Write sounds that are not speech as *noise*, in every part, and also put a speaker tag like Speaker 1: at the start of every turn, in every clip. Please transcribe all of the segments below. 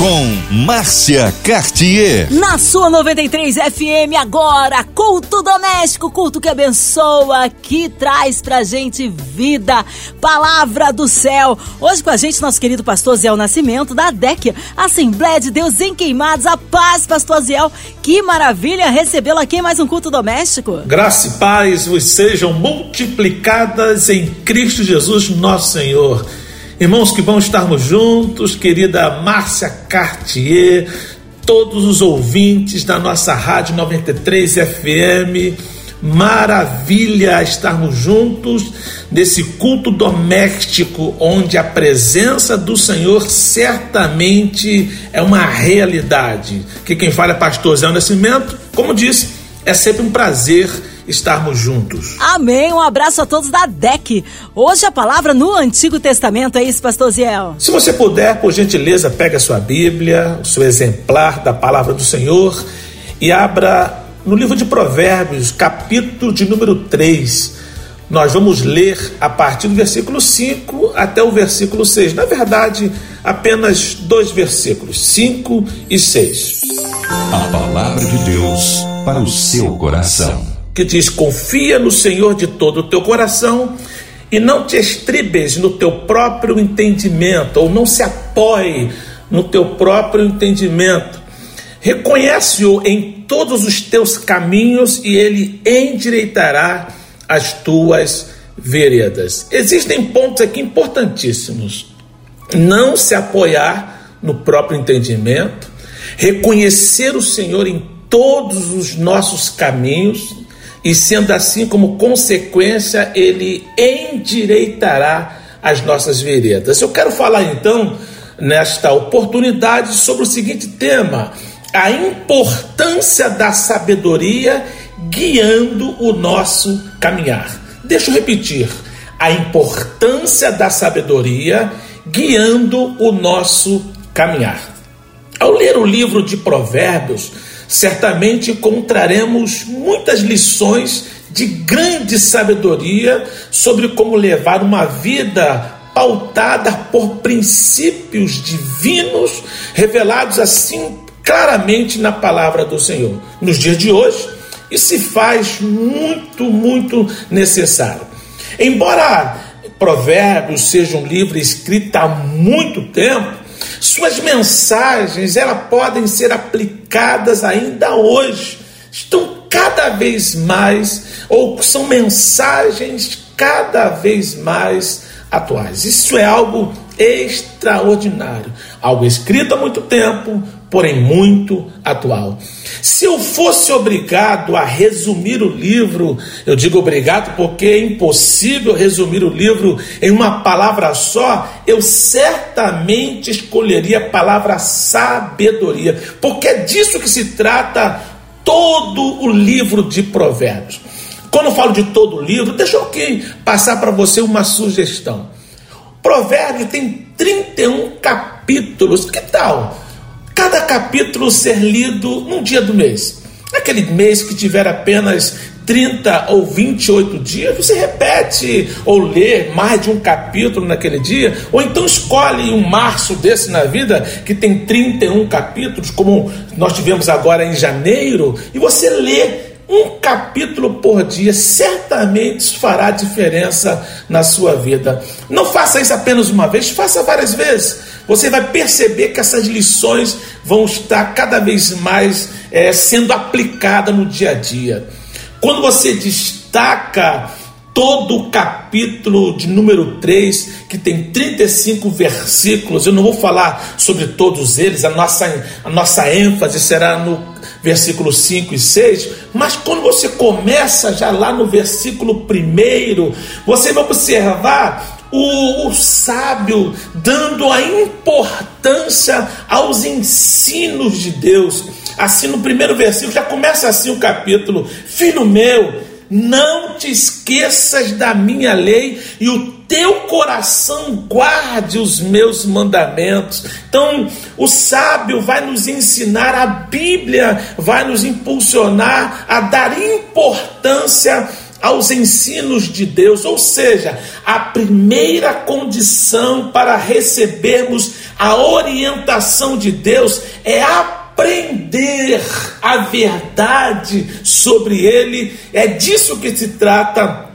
Speaker 1: com Márcia Cartier.
Speaker 2: Na sua 93 FM agora, culto doméstico, culto que abençoa, que traz pra gente vida, palavra do céu. Hoje com a gente nosso querido pastor Zé Nascimento da DEC, Assembleia de Deus em Queimados. A paz, pastor Zé. Que maravilha recebê-lo aqui em mais um culto doméstico.
Speaker 3: Graça e paz vos sejam multiplicadas em Cristo Jesus, nosso Senhor. Irmãos que vão estarmos juntos, querida Márcia Cartier, todos os ouvintes da nossa Rádio 93 FM, maravilha estarmos juntos nesse culto doméstico, onde a presença do Senhor certamente é uma realidade. Que quem fala é Pastor Zé Nascimento, como disse, é sempre um prazer estarmos juntos.
Speaker 2: Amém. Um abraço a todos da DEC. Hoje a palavra no Antigo Testamento, é isso, pastor Ziel?
Speaker 3: Se você puder, por gentileza, pegue a sua Bíblia, o seu exemplar da palavra do Senhor e abra no livro de Provérbios, capítulo de número 3. Nós vamos ler a partir do versículo 5 até o versículo 6. Na verdade, apenas dois versículos, 5 e 6.
Speaker 1: A palavra de Deus para o seu coração
Speaker 3: que diz: Confia no Senhor de todo o teu coração e não te estribes no teu próprio entendimento, ou não se apoie no teu próprio entendimento. Reconhece-o em todos os teus caminhos e ele endireitará as tuas veredas. Existem pontos aqui importantíssimos. Não se apoiar no próprio entendimento, reconhecer o Senhor em todos os nossos caminhos, e sendo assim, como consequência, ele endireitará as nossas veredas. Eu quero falar então, nesta oportunidade, sobre o seguinte tema: a importância da sabedoria guiando o nosso caminhar. Deixa eu repetir: a importância da sabedoria guiando o nosso caminhar. Ao ler o livro de Provérbios, certamente encontraremos muitas lições de grande sabedoria sobre como levar uma vida pautada por princípios divinos revelados assim claramente na palavra do Senhor. Nos dias de hoje, isso se faz muito, muito necessário. Embora Provérbios seja um livro escrito há muito tempo, suas mensagens, elas podem ser aplicadas ainda hoje. Estão cada vez mais, ou são mensagens cada vez mais atuais. Isso é algo extraordinário, algo escrito há muito tempo, porém muito atual. Se eu fosse obrigado a resumir o livro, eu digo obrigado porque é impossível resumir o livro em uma palavra só, eu certamente escolheria a palavra sabedoria, porque é disso que se trata todo o livro de Provérbios. Quando eu falo de todo o livro, deixa eu aqui passar para você uma sugestão. Provérbios tem 31 capítulos. Que tal? Cada capítulo ser lido num dia do mês. Aquele mês que tiver apenas 30 ou 28 dias, você repete ou lê mais de um capítulo naquele dia, ou então escolhe um março desse na vida que tem 31 capítulos, como nós tivemos agora em janeiro, e você lê um capítulo por dia, certamente fará diferença na sua vida. Não faça isso apenas uma vez, faça várias vezes. Você vai perceber que essas lições vão estar cada vez mais é, sendo aplicadas no dia a dia. Quando você destaca todo o capítulo de número 3, que tem 35 versículos, eu não vou falar sobre todos eles, a nossa, a nossa ênfase será no versículo 5 e 6, mas quando você começa já lá no versículo 1, você vai observar o, o, sábio dando a importância aos ensinos de Deus. Assim, no primeiro versículo, já começa assim o capítulo: Filho meu, não te esqueças da minha lei e o teu coração guarde os meus mandamentos. Então, o sábio vai nos ensinar, a Bíblia vai nos impulsionar a dar importância aos ensinos de Deus, ou seja, a primeira condição para recebermos a orientação de Deus é aprender a verdade sobre Ele. É disso que se trata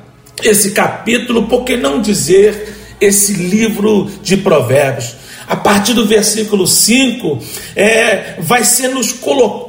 Speaker 3: esse capítulo, por que não dizer esse livro de Provérbios? A partir do versículo 5, é, vai ser nos colocado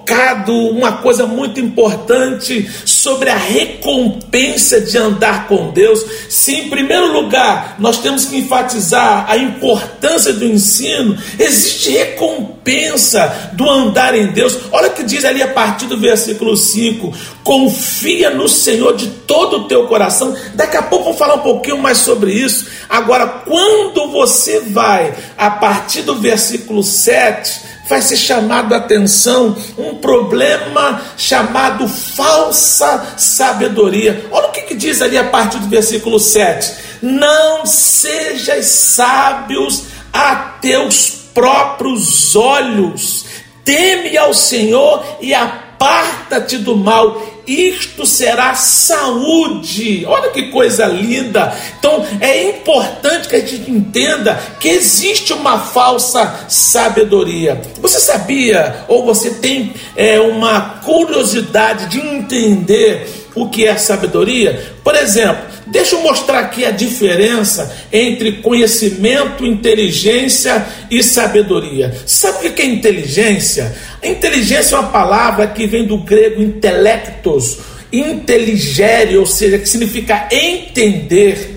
Speaker 3: uma coisa muito importante sobre a recompensa de andar com Deus. Se, em primeiro lugar, nós temos que enfatizar a importância do ensino, existe recompensa do andar em Deus. Olha o que diz ali a partir do versículo 5: confia no Senhor de todo o teu coração. Daqui a pouco vamos falar um pouquinho mais sobre isso. Agora, quando você vai a partir do versículo 7, vai ser chamado a atenção um problema chamado falsa sabedoria. Olha o que, que diz ali a partir do versículo 7: Não sejas sábios a teus próprios olhos, teme ao Senhor e aparta-te do mal isto será saúde. Olha que coisa linda. Então é importante que a gente entenda que existe uma falsa sabedoria. Você sabia, ou você tem é, uma curiosidade de entender o que é sabedoria? Por exemplo, deixa eu mostrar aqui a diferença entre conhecimento, inteligência e sabedoria. Sabe o que é inteligência? Inteligência é uma palavra que vem do grego intelectos, inteligere, ou seja, que significa entender,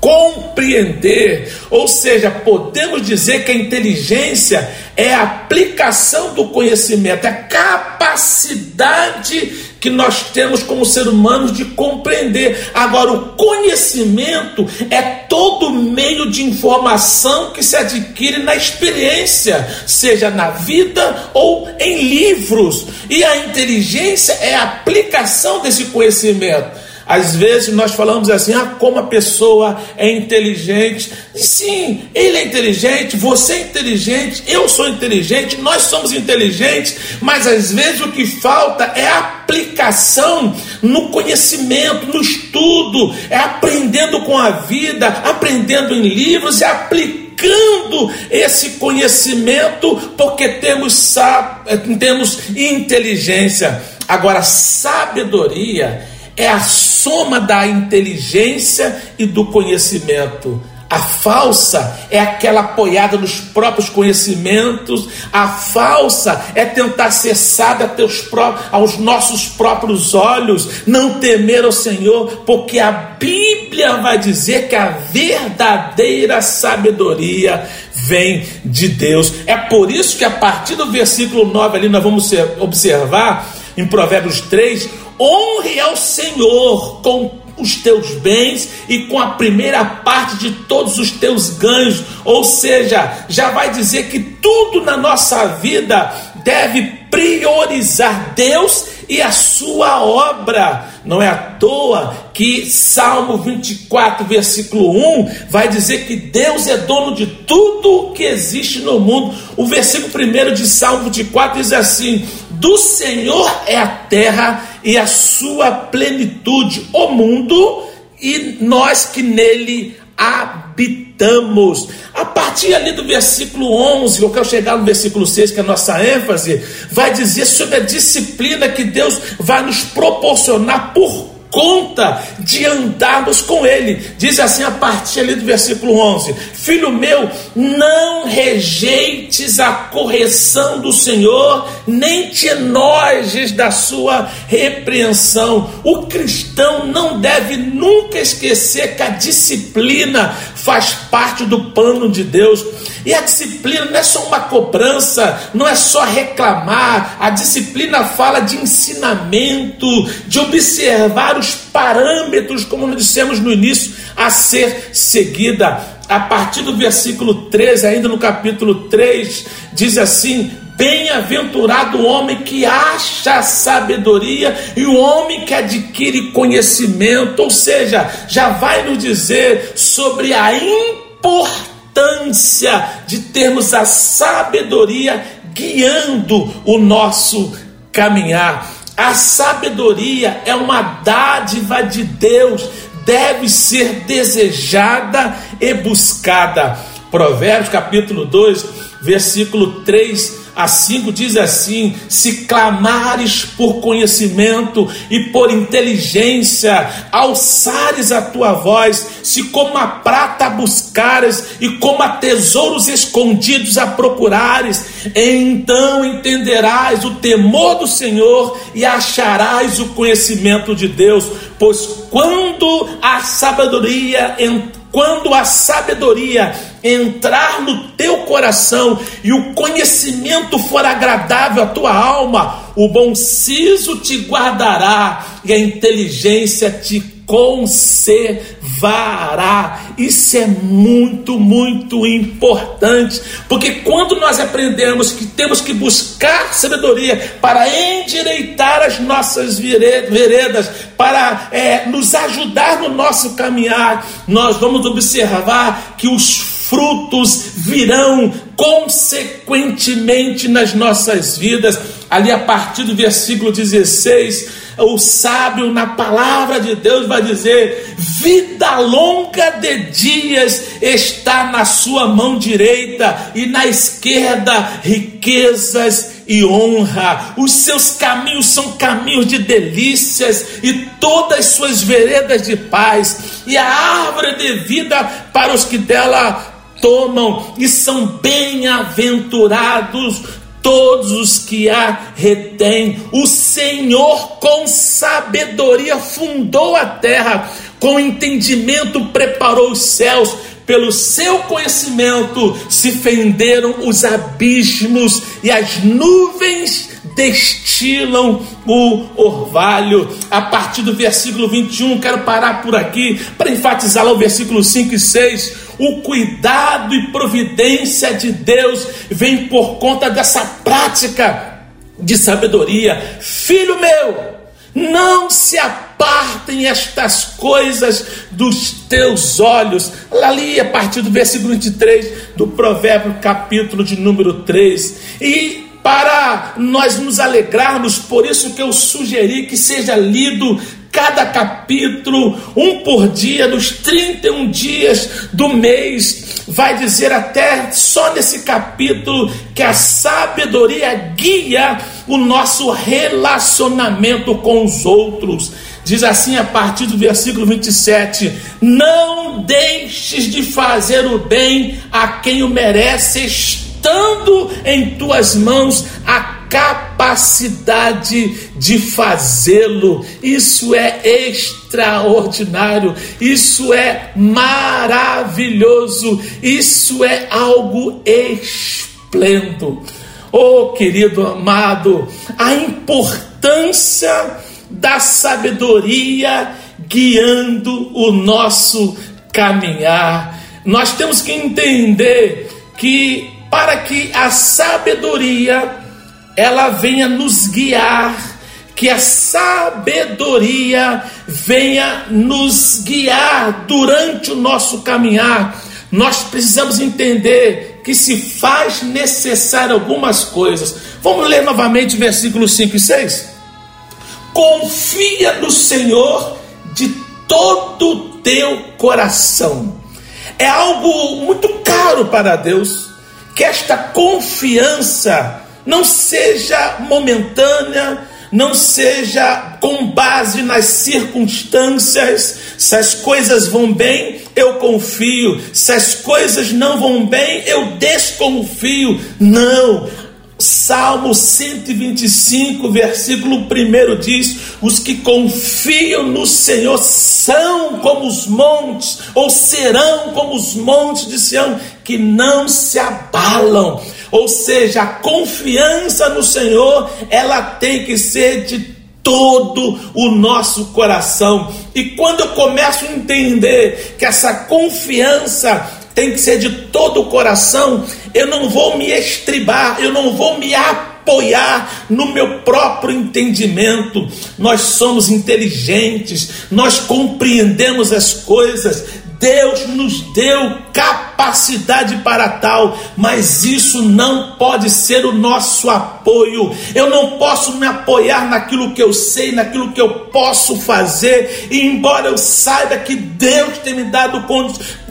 Speaker 3: compreender, ou seja, podemos dizer que a inteligência é a aplicação do conhecimento, é a capacidade que nós temos como ser humanos de compreender. Agora, o conhecimento é todo meio de informação que se adquire na experiência, seja na vida ou em livros. E a inteligência é a aplicação desse conhecimento. Às vezes nós falamos assim: ah, como a pessoa é inteligente. Sim, ele é inteligente, você é inteligente, eu sou inteligente, nós somos inteligentes, mas às vezes o que falta é aplicação no conhecimento, no estudo, é aprendendo com a vida, aprendendo em livros e aplicando esse conhecimento, porque temos, temos inteligência. Agora, sabedoria é a soma da inteligência e do conhecimento. A falsa é aquela apoiada nos próprios conhecimentos. A falsa é tentar ser sábia aos nossos próprios olhos, não temer ao Senhor, porque a Bíblia vai dizer que a verdadeira sabedoria vem de Deus. É por isso que a partir do versículo 9 ali nós vamos observar em Provérbios 3, honre ao Senhor com os teus bens e com a primeira parte de todos os teus ganhos. Ou seja, já vai dizer que tudo na nossa vida deve priorizar Deus e a sua obra. Não é à toa que Salmo 24, versículo 1 vai dizer que Deus é dono de tudo que existe no mundo. O versículo 1 de Salmo 24 diz assim: do Senhor é a terra e a sua plenitude, o mundo e nós que nele habitamos. A partir ali do versículo 11, eu quero chegar no versículo 6, que é a nossa ênfase, vai dizer sobre a disciplina que Deus vai nos proporcionar por conta de andarmos com Ele. Diz assim a partir ali do versículo 11: Filho meu, não rejeites a correção do Senhor, nem te enojes da sua repreensão. O cristão não deve nunca esquecer que a disciplina faz parte do plano de Deus. E a disciplina não é só uma cobrança, não é só reclamar. A disciplina fala de ensinamento, de observar os parâmetros, como nós dissemos no início, a ser seguida. A partir do versículo 13, ainda no capítulo 3, diz assim: Bem-aventurado o homem que acha sabedoria e o homem que adquire conhecimento, ou seja, já vai nos dizer sobre a importância de termos a sabedoria guiando o nosso caminhar. A sabedoria é uma dádiva de Deus, deve ser desejada e buscada. Provérbios capítulo 2, versículo 3 a 5 diz assim: Se clamares por conhecimento e por inteligência, alçares a tua voz, se como a prata buscares e como a tesouros escondidos a procurares, então entenderás o temor do Senhor e acharás o conhecimento de Deus, pois quando a sabedoria quando a sabedoria entrar no coração e o conhecimento for agradável à tua alma, o bom siso te guardará e a inteligência te conservará. Isso é muito, muito importante, porque quando nós aprendemos que temos que buscar sabedoria para endireitar as nossas veredas, para é, nos ajudar no nosso caminhar, nós vamos observar que os frutos virão consequentemente nas nossas vidas. Ali a partir do versículo 16, o sábio na palavra de Deus vai dizer: vida longa de dias está na sua mão direita e na esquerda riquezas e honra. Os seus caminhos são caminhos de delícias e todas as suas veredas de paz. E a árvore de vida para os que dela tomam e são bem-aventurados todos os que a retêm. O Senhor, com sabedoria, fundou a terra, com entendimento, preparou os céus. Pelo seu conhecimento se fenderam os abismos e as nuvens destilam o orvalho. A partir do versículo 21, quero parar por aqui para enfatizar lá o versículo 5 e 6 o cuidado e providência de Deus vem por conta dessa prática de sabedoria. Filho meu, não se apartem estas coisas dos teus olhos. Ali, a partir do versículo 23 do Provérbio, capítulo de número 3. E para nós nos alegrarmos, por isso que eu sugeri que seja lido cada capítulo, um por dia, dos 31 dias do mês, vai dizer até só nesse capítulo que a sabedoria guia o nosso relacionamento com os outros. Diz assim a partir do versículo 27: Não deixes de fazer o bem a quem o merece, estando em tuas mãos a capacidade de fazê-lo. Isso é extraordinário, isso é maravilhoso, isso é algo esplêndido. Oh, querido amado, a importância da sabedoria guiando o nosso caminhar. Nós temos que entender que para que a sabedoria ela venha nos guiar, que a sabedoria venha nos guiar durante o nosso caminhar. Nós precisamos entender que se faz necessário algumas coisas. Vamos ler novamente versículos 5 e 6. Confia no Senhor de todo o teu coração. É algo muito caro para Deus que esta confiança não seja momentânea, não seja com base nas circunstâncias. Se as coisas vão bem, eu confio. Se as coisas não vão bem, eu desconfio. Não. Salmo 125, versículo 1 diz: Os que confiam no Senhor são como os montes, ou serão como os montes de Sião, que não se abalam. Ou seja, a confiança no Senhor, ela tem que ser de todo o nosso coração. E quando eu começo a entender que essa confiança tem que ser de todo o coração. Eu não vou me estribar, eu não vou me apoiar no meu próprio entendimento. Nós somos inteligentes, nós compreendemos as coisas. Deus nos deu capacidade para tal, mas isso não pode ser o nosso apoio. Eu não posso me apoiar naquilo que eu sei, naquilo que eu posso fazer, e embora eu saiba que Deus tem me dado,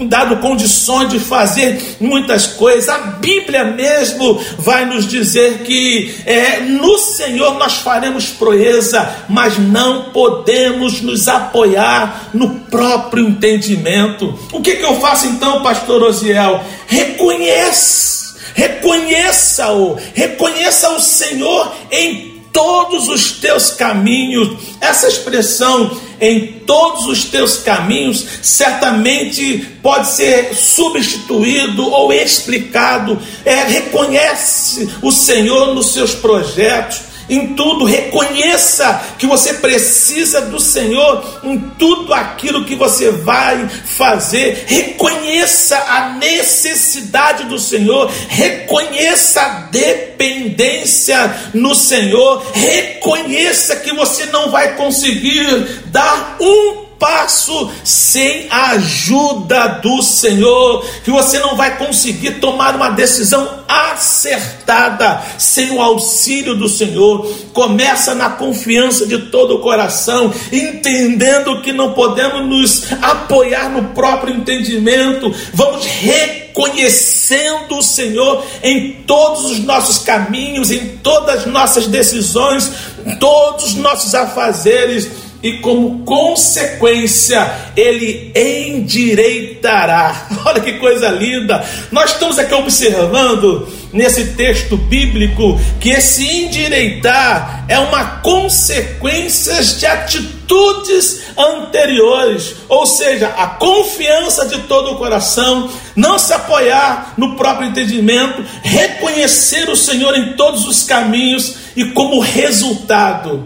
Speaker 3: dado condições de fazer muitas coisas, a Bíblia mesmo vai nos dizer que é, no Senhor nós faremos proeza, mas não podemos nos apoiar no próprio entendimento. O que, que eu faço então, pastor Osiel? Reconheça, reconheça-o, reconheça o Senhor em todos os teus caminhos. Essa expressão em todos os teus caminhos certamente pode ser substituído ou explicado. É, reconhece o Senhor nos seus projetos em tudo, reconheça que você precisa do Senhor em tudo aquilo que você vai fazer, reconheça a necessidade do Senhor, reconheça a dependência no Senhor, reconheça que você não vai conseguir dar um passo sem a ajuda do Senhor, que você não vai conseguir tomar uma decisão acertada sem o auxílio do Senhor. Começa na confiança de todo o coração, entendendo que não podemos nos apoiar no próprio entendimento. Vamos reconhecendo o Senhor em todos os nossos caminhos, em todas as nossas decisões, em todos os nossos afazeres e como consequência ele endireitará. *laughs* Olha que coisa linda! Nós estamos aqui observando nesse texto bíblico que esse endireitar é uma consequência de atitudes anteriores, ou seja, a confiança de todo o coração, não se apoiar no próprio entendimento, reconhecer o Senhor em todos os caminhos e como resultado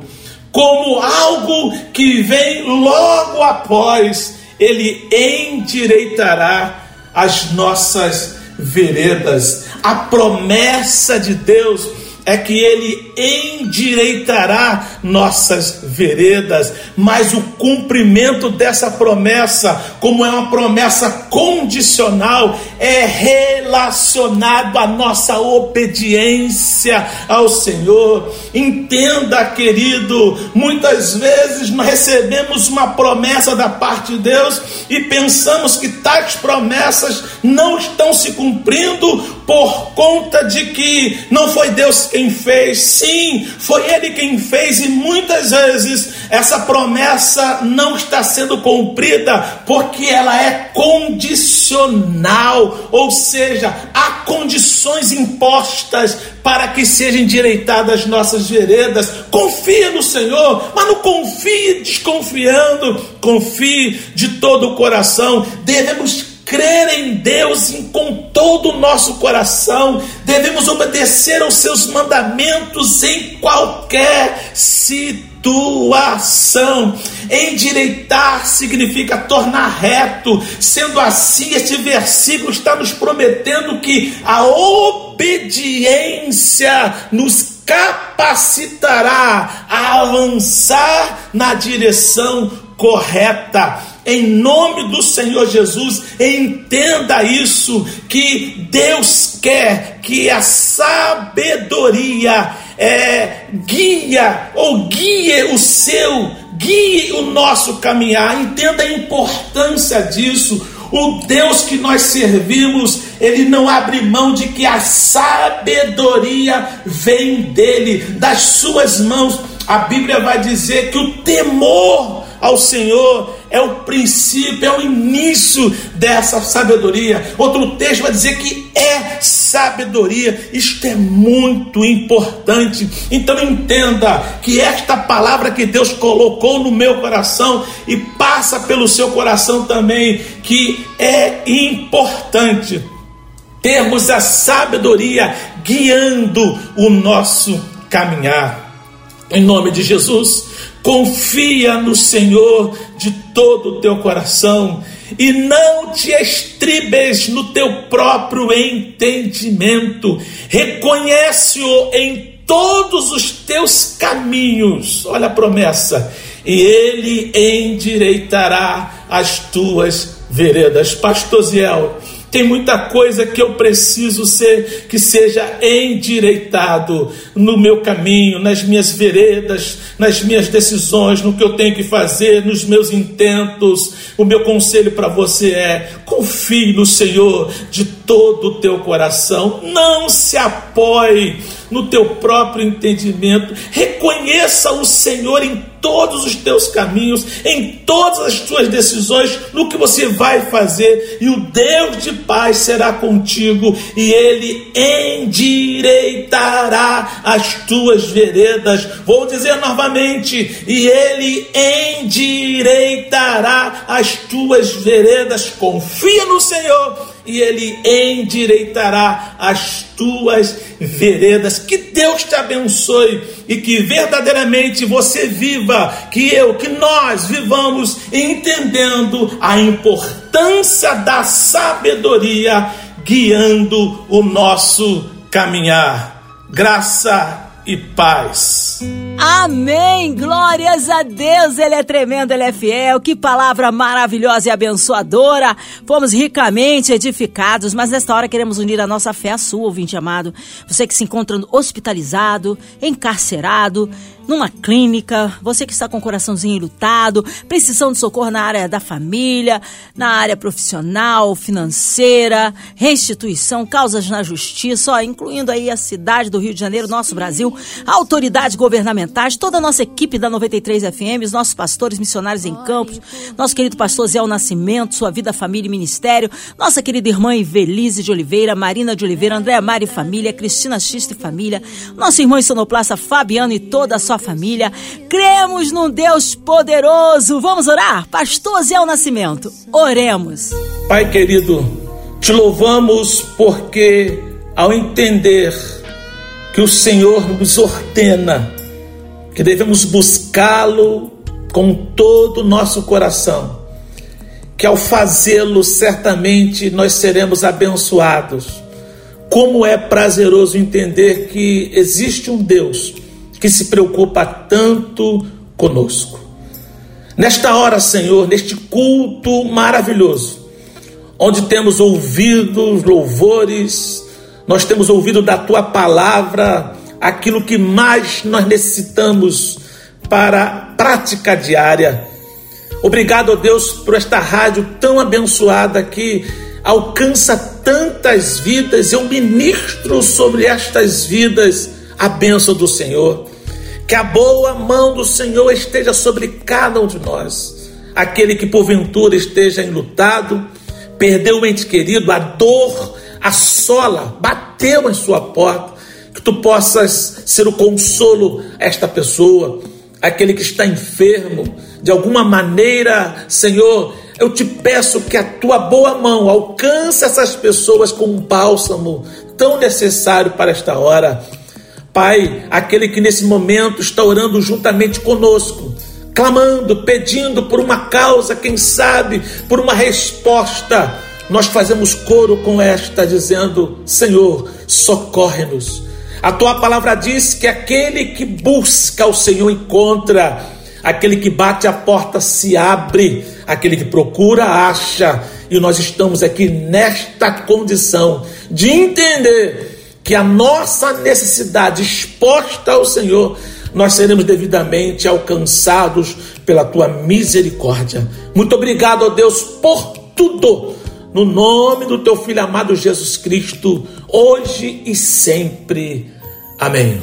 Speaker 3: como algo que vem logo após, ele endireitará as nossas veredas. A promessa de Deus é que ele endireitará nossas veredas, mas o cumprimento dessa promessa, como é uma promessa condicional, é relacionado à nossa obediência ao Senhor. Entenda, querido, muitas vezes nós recebemos uma promessa da parte de Deus e pensamos que tais promessas não estão se cumprindo por conta de que não foi Deus quem fez. Sim, foi Ele quem fez, e muitas vezes essa promessa não está sendo cumprida porque ela é condicional, ou seja, há condições impostas para que sejam endireitadas nossas veredas. Confie no Senhor, mas não confie desconfiando, confie de todo o coração. Devemos crer em Deus com todo o nosso coração, devemos obedecer aos seus mandamentos em qualquer situação. Endireitar significa tornar reto. Sendo assim, este versículo está nos prometendo que a obediência nos capacitará a avançar na direção correta em nome do Senhor Jesus, entenda isso: que Deus quer que a sabedoria é, guia ou guie o seu, guie o nosso caminhar. Entenda a importância disso. O Deus que nós servimos, ele não abre mão de que a sabedoria vem dele, das suas mãos. A Bíblia vai dizer que o temor ao Senhor é o princípio, é o início dessa sabedoria. Outro texto vai dizer que é sabedoria. Isto é muito importante. Então entenda que esta palavra que Deus colocou no meu coração e passa pelo seu coração também, que é importante termos a sabedoria guiando o nosso caminhar. Em nome de Jesus, confia no Senhor de todo o teu coração e não te estribes no teu próprio entendimento. Reconhece-o em todos os teus caminhos. Olha a promessa. E ele endireitará as tuas veredas. Pastor Ziel, tem muita coisa que eu preciso ser que seja endireitado no meu caminho, nas minhas veredas, nas minhas decisões, no que eu tenho que fazer, nos meus intentos. O meu conselho para você é: confie no Senhor de todo o teu coração. Não se apoie no teu próprio entendimento. Reconheça o Senhor em todos os teus caminhos, em todas as tuas decisões, no que você vai fazer, e o Deus de paz será contigo, e ele endireitará as tuas veredas. Vou dizer novamente, e ele endireitará as tuas veredas. Confia no Senhor e Ele endireitará as tuas veredas. Que Deus te abençoe e que verdadeiramente você viva, que eu, que nós vivamos entendendo a importância da sabedoria guiando o nosso caminhar. Graça e paz.
Speaker 2: Amém! Glórias a Deus! Ele é tremendo, ele é fiel. Que palavra maravilhosa e abençoadora. Fomos ricamente edificados, mas nesta hora queremos unir a nossa fé à sua, ouvinte amado. Você que se encontra hospitalizado, encarcerado, numa clínica, você que está com o coraçãozinho lutado, precisando de socorro na área da família, na área profissional, financeira, restituição, causas na justiça, ó, incluindo aí a cidade do Rio de Janeiro, nosso Brasil, autoridades governamentais, toda a nossa equipe da 93 FM, os nossos pastores missionários em campos, nosso querido pastor Zé Nascimento, sua vida, família e ministério, nossa querida irmã Ivelise de Oliveira, Marina de Oliveira, Andréa Mari Família, Cristina Xista e Família, nosso irmão sonoplasta Fabiano e toda a sua família. Cremos num Deus poderoso. Vamos orar? Pastor Zé Nascimento, oremos.
Speaker 3: Pai querido, te louvamos porque ao entender que o Senhor nos ordena que devemos buscá-lo com todo o nosso coração, que ao fazê-lo certamente nós seremos abençoados. Como é prazeroso entender que existe um Deus que se preocupa tanto conosco. Nesta hora, Senhor, neste culto maravilhoso, onde temos ouvido louvores, nós temos ouvido da tua palavra aquilo que mais nós necessitamos para a prática diária. Obrigado, Deus, por esta rádio tão abençoada que alcança tantas vidas. Eu ministro sobre estas vidas a bênção do Senhor. Que a boa mão do Senhor esteja sobre cada um de nós. Aquele que porventura esteja enlutado, perdeu um ente querido, a dor assola, bateu em sua porta, que tu possas ser o consolo a esta pessoa, aquele que está enfermo, de alguma maneira, Senhor, eu te peço que a tua boa mão alcance essas pessoas com um bálsamo tão necessário para esta hora. Pai, aquele que nesse momento está orando juntamente conosco, clamando, pedindo por uma causa, quem sabe, por uma resposta, nós fazemos coro com esta, dizendo: Senhor, socorre-nos. A tua palavra diz que aquele que busca o Senhor encontra, aquele que bate a porta se abre, aquele que procura acha, e nós estamos aqui nesta condição de entender que a nossa necessidade exposta ao Senhor, nós seremos devidamente alcançados pela tua misericórdia. Muito obrigado, ó Deus, por tudo. No nome do teu filho amado Jesus Cristo, hoje e sempre. Amém.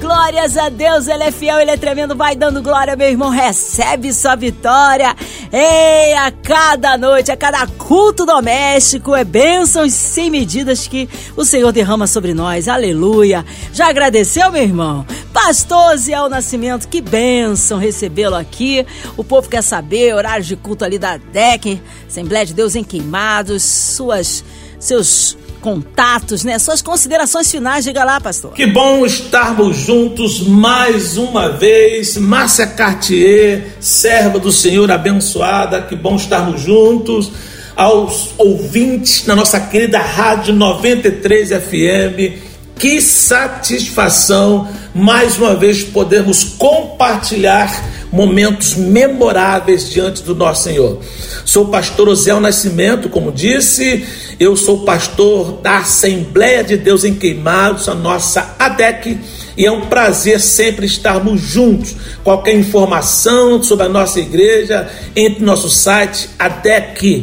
Speaker 2: Glórias a Deus. Ele é fiel, ele é tremendo. Vai dando glória, meu irmão. Recebe sua vitória. Ei, a cada noite, a cada culto doméstico, é bênçãos sem medidas que o Senhor derrama sobre nós. Aleluia. Já agradeceu, meu irmão? Pastor Ziel Nascimento, que bênção recebê-lo aqui. O povo quer saber horários de culto ali da DEC, Assembleia de Deus em Queimados, suas, seus contatos, né? Suas considerações finais, diga lá, pastor.
Speaker 3: Que bom estarmos juntos mais uma vez. Márcia Cartier, serva do Senhor abençoada, que bom estarmos juntos. Aos ouvintes na nossa querida Rádio 93 FM, que satisfação mais uma vez podermos compartilhar momentos memoráveis diante do nosso Senhor. Sou pastor Osiel Nascimento, como disse, eu sou pastor da Assembleia de Deus em Queimados, a nossa ADEC, e é um prazer sempre estarmos juntos. Qualquer informação sobre a nossa igreja, entre no nosso site adec.com.br,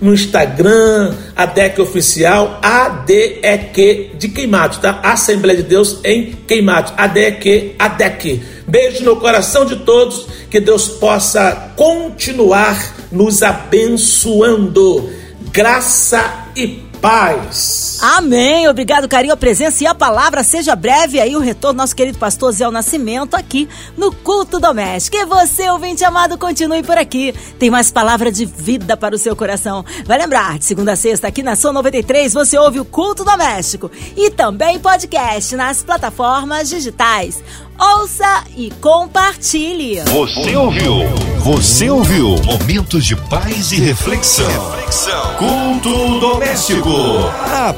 Speaker 3: no Instagram, ADEC Oficial, ADEQ de Queimados, tá? Assembleia de Deus em Queimados, ADEQ, ADEC. Beijo no coração de todos, que Deus possa continuar nos abençoando. Graça e paz.
Speaker 2: Amém. Obrigado, carinho, a presença e a palavra. Seja breve aí o retorno nosso querido pastor Zé Nascimento aqui no Culto Doméstico. E você, ouvinte amado, continue por aqui. Tem mais palavra de vida para o seu coração. Vai lembrar, de segunda a sexta, aqui na Sua 93, você ouve o Culto Doméstico e também podcast nas plataformas digitais. Ouça e compartilhe.
Speaker 1: Você ouviu? Você ouviu? Momentos de paz e reflexão. reflexão. Culto doméstico.